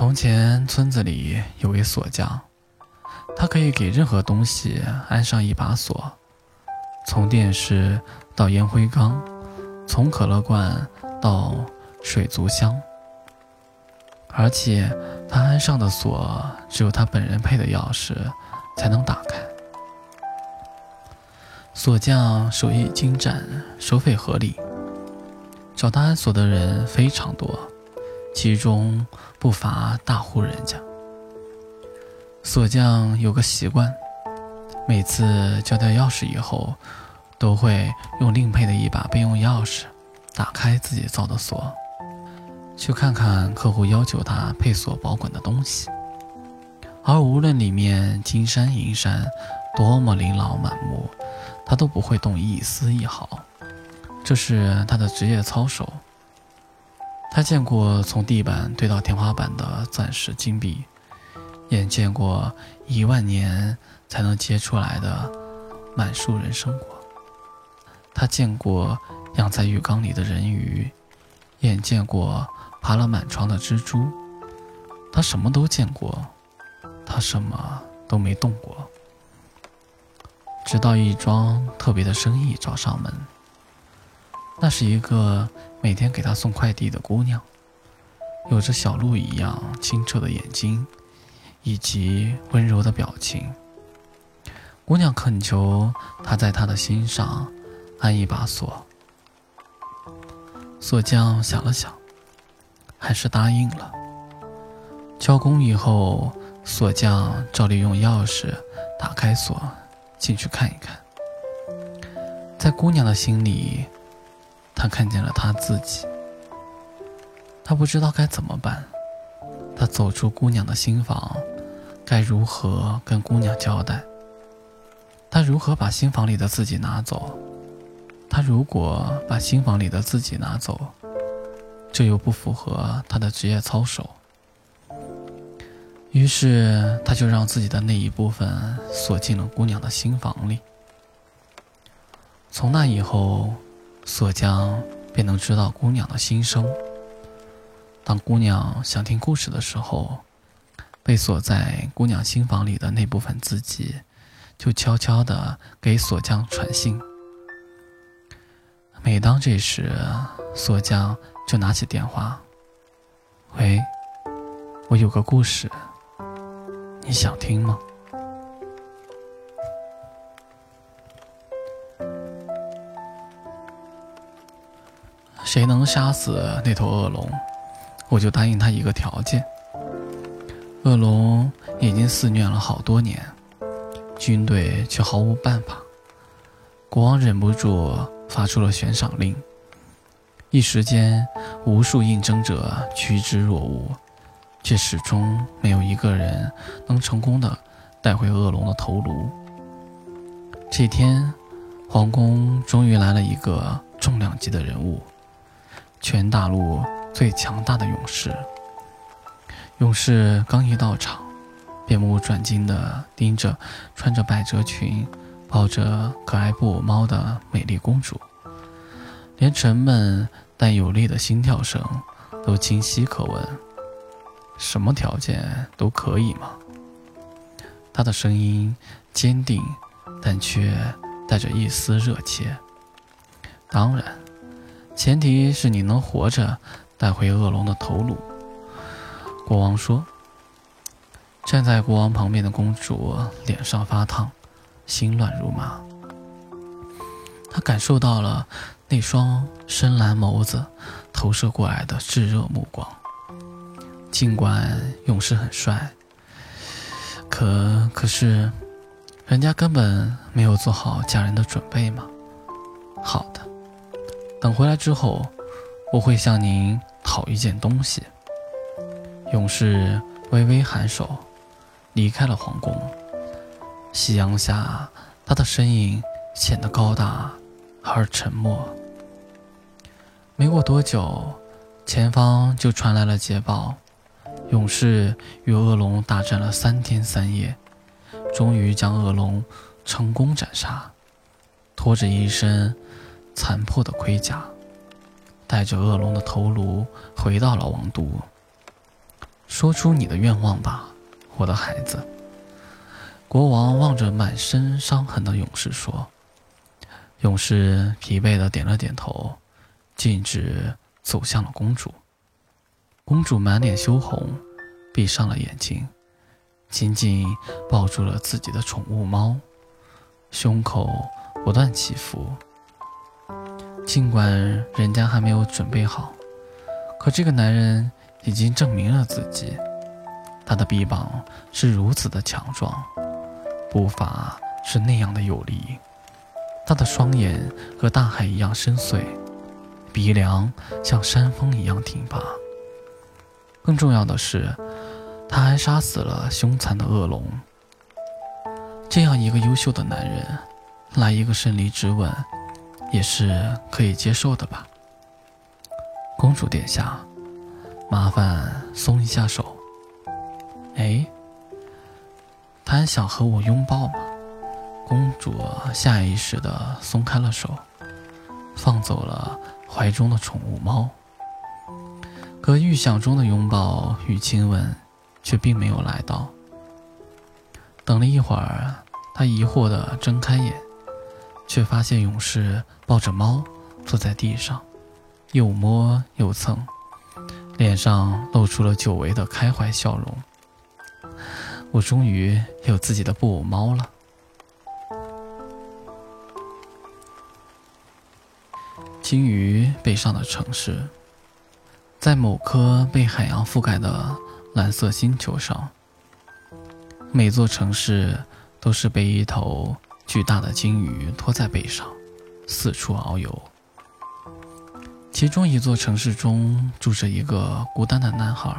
从前，村子里有位锁匠，他可以给任何东西安上一把锁，从电视到烟灰缸，从可乐罐到水族箱。而且，他安上的锁只有他本人配的钥匙才能打开。锁匠手艺精湛，收费合理，找他安锁的人非常多，其中不乏大户人家。锁匠有个习惯，每次交掉钥匙以后，都会用另配的一把备用钥匙打开自己造的锁。去看看客户要求他配锁保管的东西，而无论里面金山银山，多么琳琅满目，他都不会动一丝一毫。这是他的职业操守。他见过从地板堆到天花板的钻石金币，也见过一万年才能结出来的满树人参果。他见过养在浴缸里的人鱼，也见过。爬了满床的蜘蛛，他什么都见过，他什么都没动过。直到一桩特别的生意找上门，那是一个每天给他送快递的姑娘，有着小鹿一样清澈的眼睛，以及温柔的表情。姑娘恳求他在她的心上安一把锁，锁匠想了想。还是答应了。交工以后，锁匠照例用钥匙打开锁，进去看一看。在姑娘的心里，他看见了他自己。他不知道该怎么办。他走出姑娘的新房，该如何跟姑娘交代？他如何把新房里的自己拿走？他如果把新房里的自己拿走？这又不符合他的职业操守，于是他就让自己的那一部分锁进了姑娘的新房里。从那以后，锁匠便能知道姑娘的心声。当姑娘想听故事的时候，被锁在姑娘心房里的那部分自己，就悄悄地给锁匠传信。每当这时，锁匠。就拿起电话，喂，我有个故事，你想听吗？谁能杀死那头恶龙，我就答应他一个条件。恶龙已经肆虐了好多年，军队却毫无办法。国王忍不住发出了悬赏令。一时间，无数应征者趋之若鹜，却始终没有一个人能成功的带回恶龙的头颅。这天，皇宫终于来了一个重量级的人物——全大陆最强大的勇士。勇士刚一到场，便目不转睛地盯着穿着百褶裙、抱着可爱布偶猫的美丽公主。连沉闷但有力的心跳声都清晰可闻。什么条件都可以吗？他的声音坚定，但却带着一丝热切。当然，前提是你能活着带回恶龙的头颅。国王说。站在国王旁边的公主脸上发烫，心乱如麻。她感受到了。那双深蓝眸子投射过来的炙热目光。尽管勇士很帅，可可是，人家根本没有做好嫁人的准备嘛。好的，等回来之后，我会向您讨一件东西。勇士微微颔首，离开了皇宫。夕阳下，他的身影显得高大而沉默。没过多久，前方就传来了捷报：勇士与恶龙大战了三天三夜，终于将恶龙成功斩杀，拖着一身残破的盔甲，带着恶龙的头颅回到了王都。说出你的愿望吧，我的孩子。”国王望着满身伤痕的勇士说。勇士疲惫的点了点头，径直走向了公主。公主满脸羞红，闭上了眼睛，紧紧抱住了自己的宠物猫，胸口不断起伏。尽管人家还没有准备好，可这个男人已经证明了自己。他的臂膀是如此的强壮，步伐是那样的有力。他的双眼和大海一样深邃，鼻梁像山峰一样挺拔。更重要的是，他还杀死了凶残的恶龙。这样一个优秀的男人，来一个胜利之吻，也是可以接受的吧？公主殿下，麻烦松一下手。哎，他还想和我拥抱吗？公主下意识地松开了手，放走了怀中的宠物猫。可预想中的拥抱与亲吻却并没有来到。等了一会儿，她疑惑地睁开眼，却发现勇士抱着猫坐在地上，又摸又蹭，脸上露出了久违的开怀笑容。我终于有自己的布偶猫了。鲸鱼背上的城市，在某颗被海洋覆盖的蓝色星球上，每座城市都是被一头巨大的鲸鱼拖在背上，四处遨游。其中一座城市中住着一个孤单的男孩。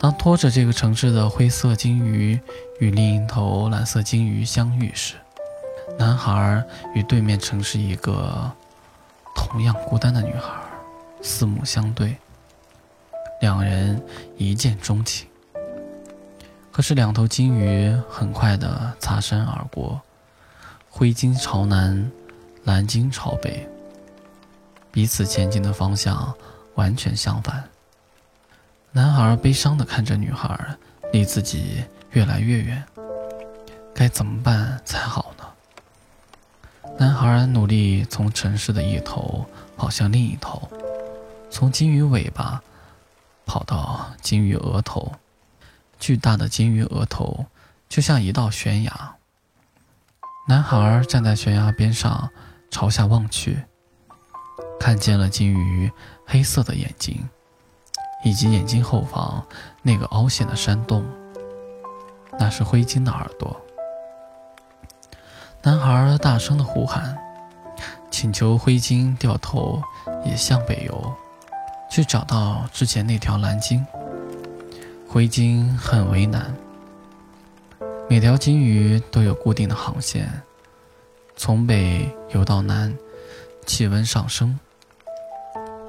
当拖着这个城市的灰色鲸鱼与另一头蓝色鲸鱼相遇时，男孩与对面城市一个。同样孤单的女孩，四目相对，两人一见钟情。可是两头鲸鱼很快的擦身而过，灰鲸朝南，蓝鲸朝北，彼此前进的方向完全相反。男孩悲伤的看着女孩，离自己越来越远，该怎么办才好呢？男孩努力从城市的一头跑向另一头，从鲸鱼尾巴跑到鲸鱼额头。巨大的鲸鱼额头就像一道悬崖。男孩站在悬崖边上，朝下望去，看见了鲸鱼黑色的眼睛，以及眼睛后方那个凹陷的山洞，那是灰鲸的耳朵。男孩大声的呼喊，请求灰鲸掉头也向北游，去找到之前那条蓝鲸。灰鲸很为难。每条鲸鱼都有固定的航线，从北游到南，气温上升，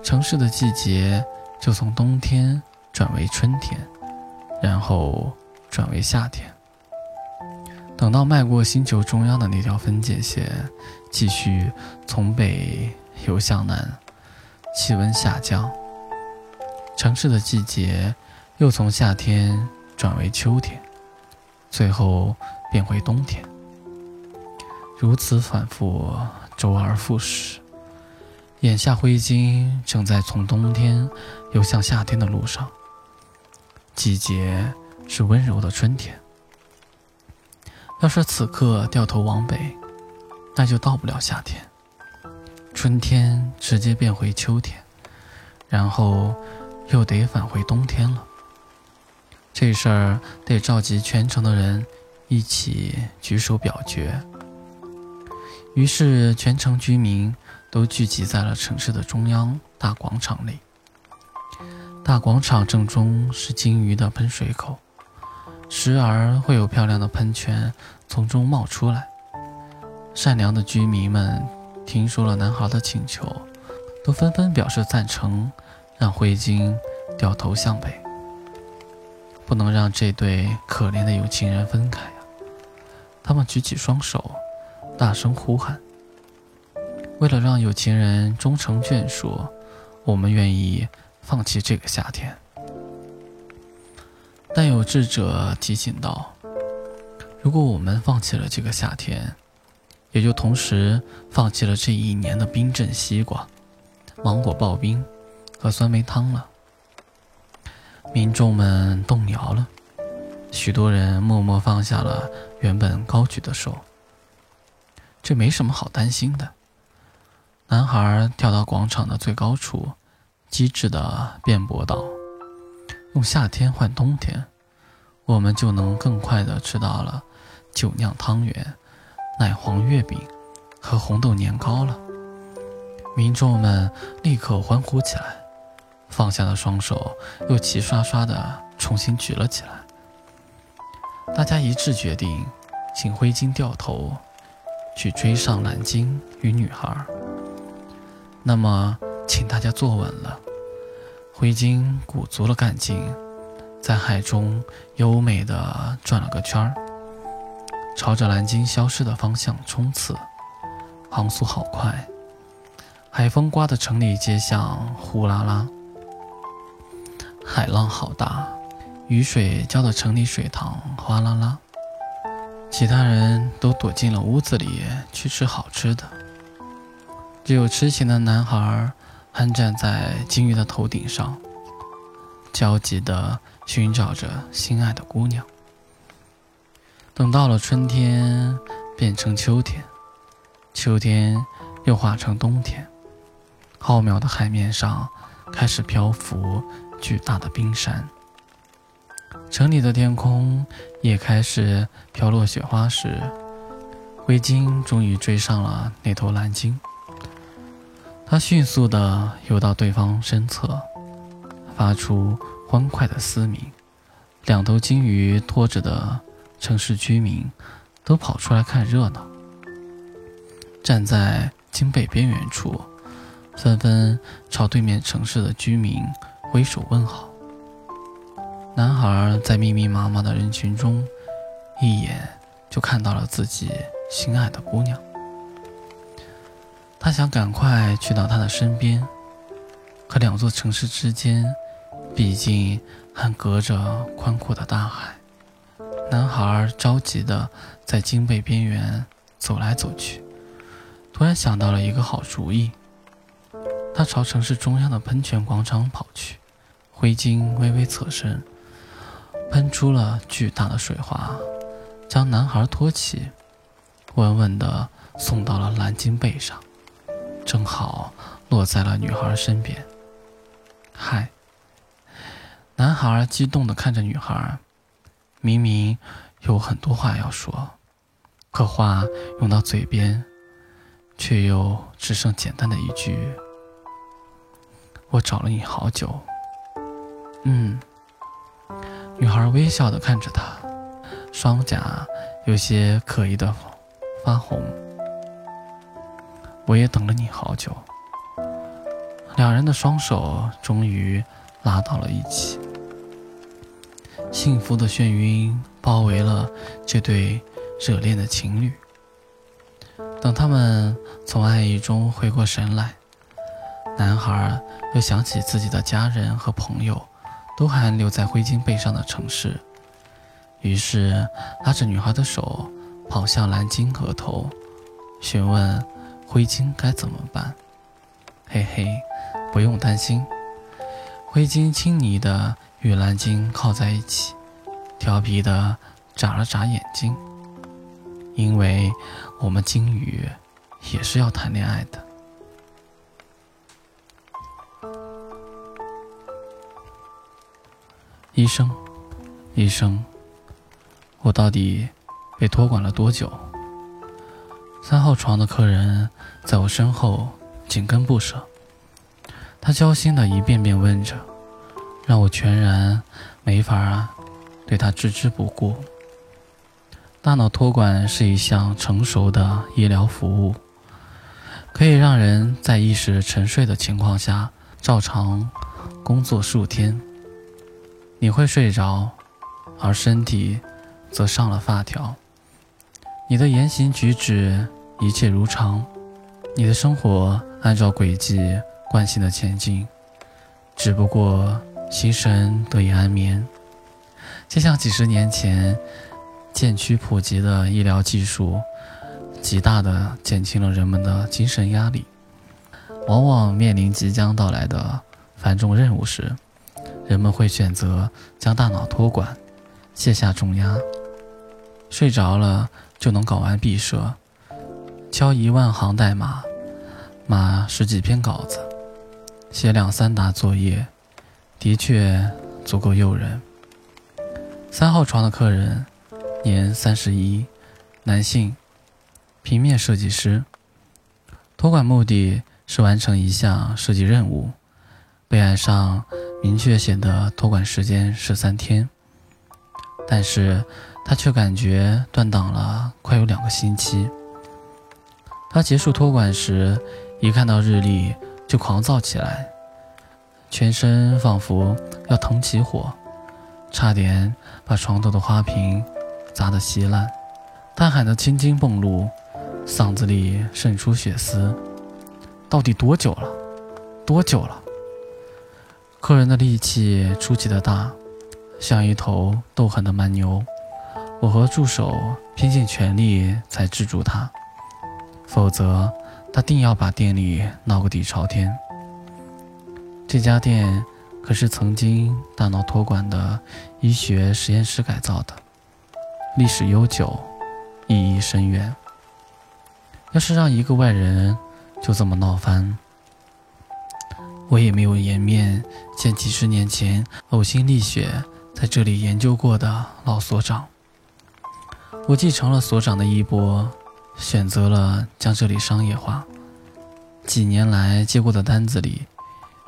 城市的季节就从冬天转为春天，然后转为夏天。等到迈过星球中央的那条分界线，继续从北游向南，气温下降，城市的季节又从夏天转为秋天，最后变回冬天。如此反复，周而复始。眼下灰鲸正在从冬天游向夏天的路上，季节是温柔的春天。要是此刻掉头往北，那就到不了夏天。春天直接变回秋天，然后又得返回冬天了。这事儿得召集全城的人一起举手表决。于是，全城居民都聚集在了城市的中央大广场里。大广场正中是鲸鱼的喷水口。时而会有漂亮的喷泉从中冒出来。善良的居民们听说了男孩的请求，都纷纷表示赞成，让灰鲸掉头向北。不能让这对可怜的有情人分开呀！他们举起双手，大声呼喊：“为了让有情人终成眷属，我们愿意放弃这个夏天。”但有智者提醒道：“如果我们放弃了这个夏天，也就同时放弃了这一年的冰镇西瓜、芒果刨冰和酸梅汤了。”民众们动摇了，许多人默默放下了原本高举的手。这没什么好担心的。男孩跳到广场的最高处，机智地辩驳道：“用夏天换冬天，我们就能更快地吃到了酒酿汤圆、奶黄月饼和红豆年糕了。”民众们立刻欢呼起来。放下的双手又齐刷刷地重新举了起来。大家一致决定，请灰鲸掉头，去追上蓝鲸与女孩。那么，请大家坐稳了。灰鲸鼓足了干劲，在海中优美地转了个圈儿，朝着蓝鲸消失的方向冲刺，航速好快。海风刮得城里街巷呼啦啦。海浪好大，雨水浇得城里水塘哗啦啦。其他人都躲进了屋子里去吃好吃的，只有痴情的男孩还站在鲸鱼的头顶上，焦急地寻找着心爱的姑娘。等到了春天，变成秋天，秋天又化成冬天，浩渺的海面上开始漂浮。巨大的冰山，城里的天空也开始飘落雪花时，灰鲸终于追上了那头蓝鲸。它迅速地游到对方身侧，发出欢快的嘶鸣。两头鲸鱼拖着的城市居民都跑出来看热闹，站在鲸背边缘处，纷纷朝对面城市的居民。挥手问好。男孩在密密麻麻的人群中，一眼就看到了自己心爱的姑娘。他想赶快去到她的身边，可两座城市之间，毕竟还隔着宽阔的大海。男孩着急地在鲸背边缘走来走去，突然想到了一个好主意。他朝城市中央的喷泉广场跑去。灰鲸微微侧身，喷出了巨大的水花，将男孩托起，稳稳地送到了蓝鲸背上，正好落在了女孩身边。嗨！男孩激动地看着女孩，明明有很多话要说，可话涌到嘴边，却又只剩简单的一句：“我找了你好久。”嗯，女孩微笑的看着他，双颊有些可疑的发红。我也等了你好久。两人的双手终于拉到了一起，幸福的眩晕包围了这对热恋的情侣。等他们从爱意中回过神来，男孩又想起自己的家人和朋友。都还留在灰鲸背上的城市，于是拉着女孩的手跑向蓝鲸额头，询问灰鲸该怎么办。嘿嘿，不用担心。灰鲸亲昵的与蓝鲸靠在一起，调皮的眨了眨眼睛，因为我们鲸鱼也是要谈恋爱的。医生，医生，我到底被托管了多久？三号床的客人在我身后紧跟不舍，他焦心的一遍遍问着，让我全然没法对他置之不顾。大脑托管是一项成熟的医疗服务，可以让人在意识沉睡的情况下照常工作数天。你会睡着，而身体则上了发条。你的言行举止一切如常，你的生活按照轨迹惯性的前进，只不过心神得以安眠。就像几十年前渐趋普及的医疗技术，极大的减轻了人们的精神压力。往往面临即将到来的繁重任务时，人们会选择将大脑托管，卸下重压，睡着了就能搞完毕设，敲一万行代码，码十几篇稿子，写两三沓作业，的确足够诱人。三号床的客人，年三十一，男性，平面设计师。托管目的是完成一项设计任务，备案上明确写的托管时间是三天，但是他却感觉断档了快有两个星期。他结束托管时，一看到日历就狂躁起来，全身仿佛要腾起火。差点把床头的花瓶砸得稀烂，他喊得青筋迸露，嗓子里渗出血丝。到底多久了？多久了？客人的力气出奇的大，像一头斗狠的蛮牛。我和助手拼尽全力才制住他，否则他定要把店里闹个底朝天。这家店。可是曾经大脑托管的医学实验室改造的，历史悠久，意义深远。要是让一个外人就这么闹翻，我也没有颜面见几十年前呕心沥血在这里研究过的老所长。我继承了所长的衣钵，选择了将这里商业化。几年来接过的单子里，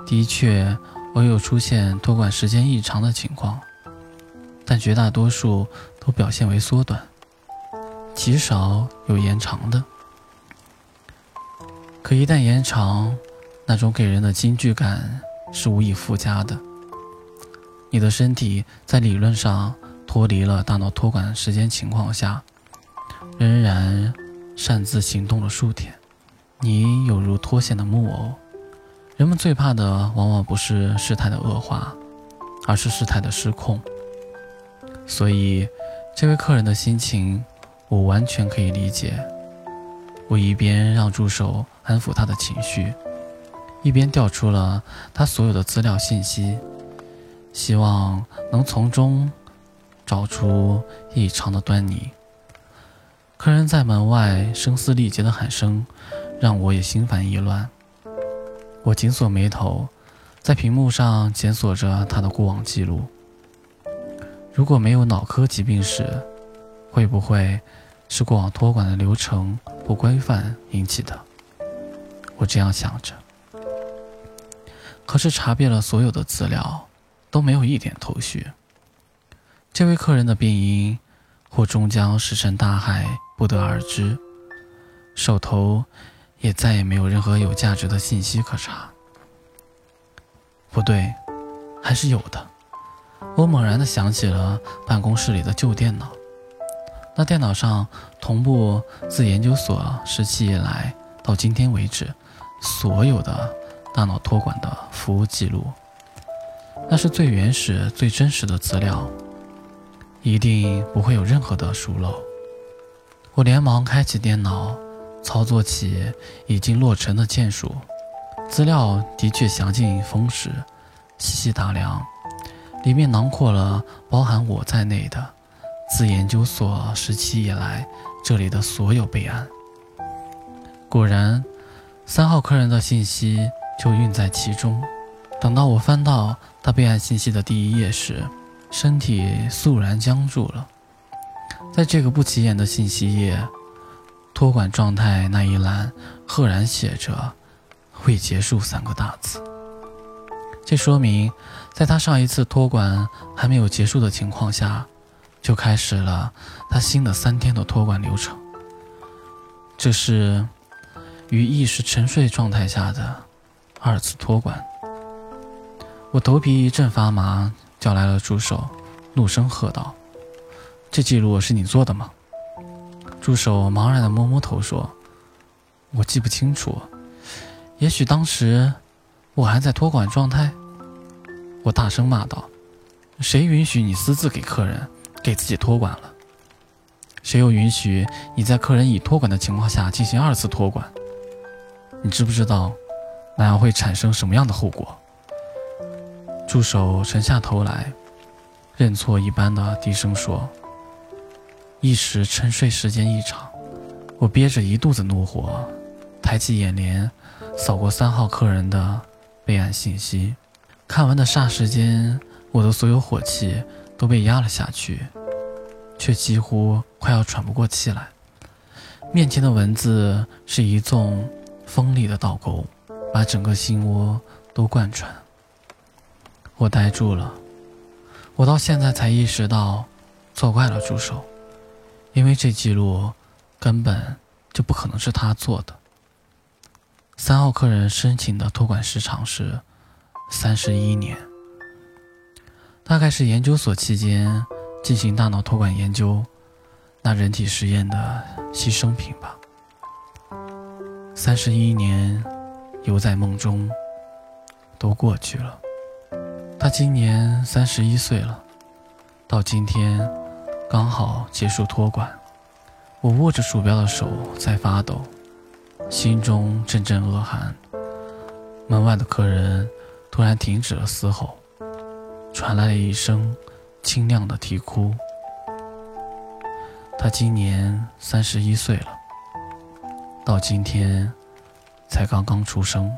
的确。偶有出现托管时间异常的情况，但绝大多数都表现为缩短，极少有延长的。可一旦延长，那种给人的惊惧感是无以复加的。你的身体在理论上脱离了大脑托管时间情况下，仍然擅自行动了数天，你有如脱线的木偶。人们最怕的往往不是事态的恶化，而是事态的失控。所以，这位客人的心情，我完全可以理解。我一边让助手安抚他的情绪，一边调出了他所有的资料信息，希望能从中找出异常的端倪。客人在门外声嘶力竭的喊声，让我也心烦意乱。我紧锁眉头，在屏幕上检索着他的过往记录。如果没有脑科疾病史，会不会是过往托管的流程不规范引起的？我这样想着。可是查遍了所有的资料，都没有一点头绪。这位客人的病因，或终将石沉大海，不得而知。手头。也再也没有任何有价值的信息可查。不对，还是有的。我猛然的想起了办公室里的旧电脑，那电脑上同步自研究所时期以来到今天为止所有的大脑托管的服务记录，那是最原始、最真实的资料，一定不会有任何的疏漏。我连忙开启电脑。操作起已经落成的键鼠，资料的确详尽丰实。细细打量，里面囊括了包含我在内的自研究所时期以来这里的所有备案。果然，三号客人的信息就蕴在其中。等到我翻到他备案信息的第一页时，身体肃然僵住了。在这个不起眼的信息页。托管状态那一栏，赫然写着“未结束”三个大字。这说明，在他上一次托管还没有结束的情况下，就开始了他新的三天的托管流程。这是于意识沉睡状态下的二次托管。我头皮一阵发麻，叫来了助手，怒声喝道：“这记录是你做的吗？”助手茫然地摸摸头说：“我记不清楚，也许当时我还在托管状态。”我大声骂道：“谁允许你私自给客人给自己托管了？谁又允许你在客人已托管的情况下进行二次托管？你知不知道那样会产生什么样的后果？助手沉下头来，认错一般的低声说：“一时沉睡时间异常，我憋着一肚子怒火，抬起眼帘扫过三号客人的备案信息，看完的霎时间，我的所有火气都被压了下去。”却几乎快要喘不过气来。面前的文字是一纵锋利的倒钩，把整个心窝都贯穿。我呆住了，我到现在才意识到，错怪了助手，因为这记录根本就不可能是他做的。三号客人申请的托管时长是三十一年，大概是研究所期间。进行大脑托管研究，那人体实验的牺牲品吧。三十一年，犹在梦中，都过去了。他今年三十一岁了，到今天刚好结束托管。我握着鼠标的手在发抖，心中阵阵恶寒。门外的客人突然停止了嘶吼，传来了一声。清亮的啼哭。他今年三十一岁了，到今天才刚刚出生。